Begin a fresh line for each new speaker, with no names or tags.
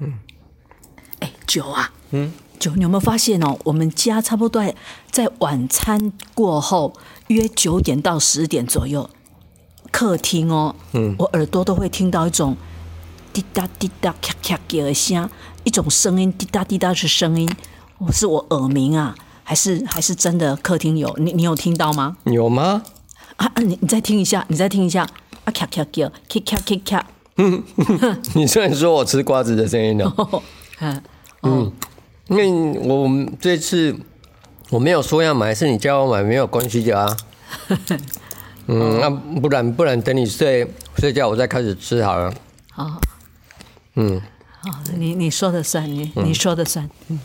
嗯，
哎，九啊，嗯，九，你有没有发现哦？我们家差不多在在晚餐过后，约九点到十点左右，客厅哦，嗯，我耳朵都会听到一种滴答滴答咔咔的声，一种声音滴答滴答的声音，我是我耳鸣啊，还是还是真的客厅有？你你有听到吗？
有吗？
啊，你你再听一下，你再听一下，啊咔咔叫，咔咔咔咔。
嗯，你虽然说我吃瓜子的声音呢，嗯嗯，因为我这次我没有说要买，是你叫我买，没有关系的啊。嗯，那不然不然等你睡睡觉，我再开始吃好了。
好，
嗯，
好，你你说的算，你你说的算，嗯。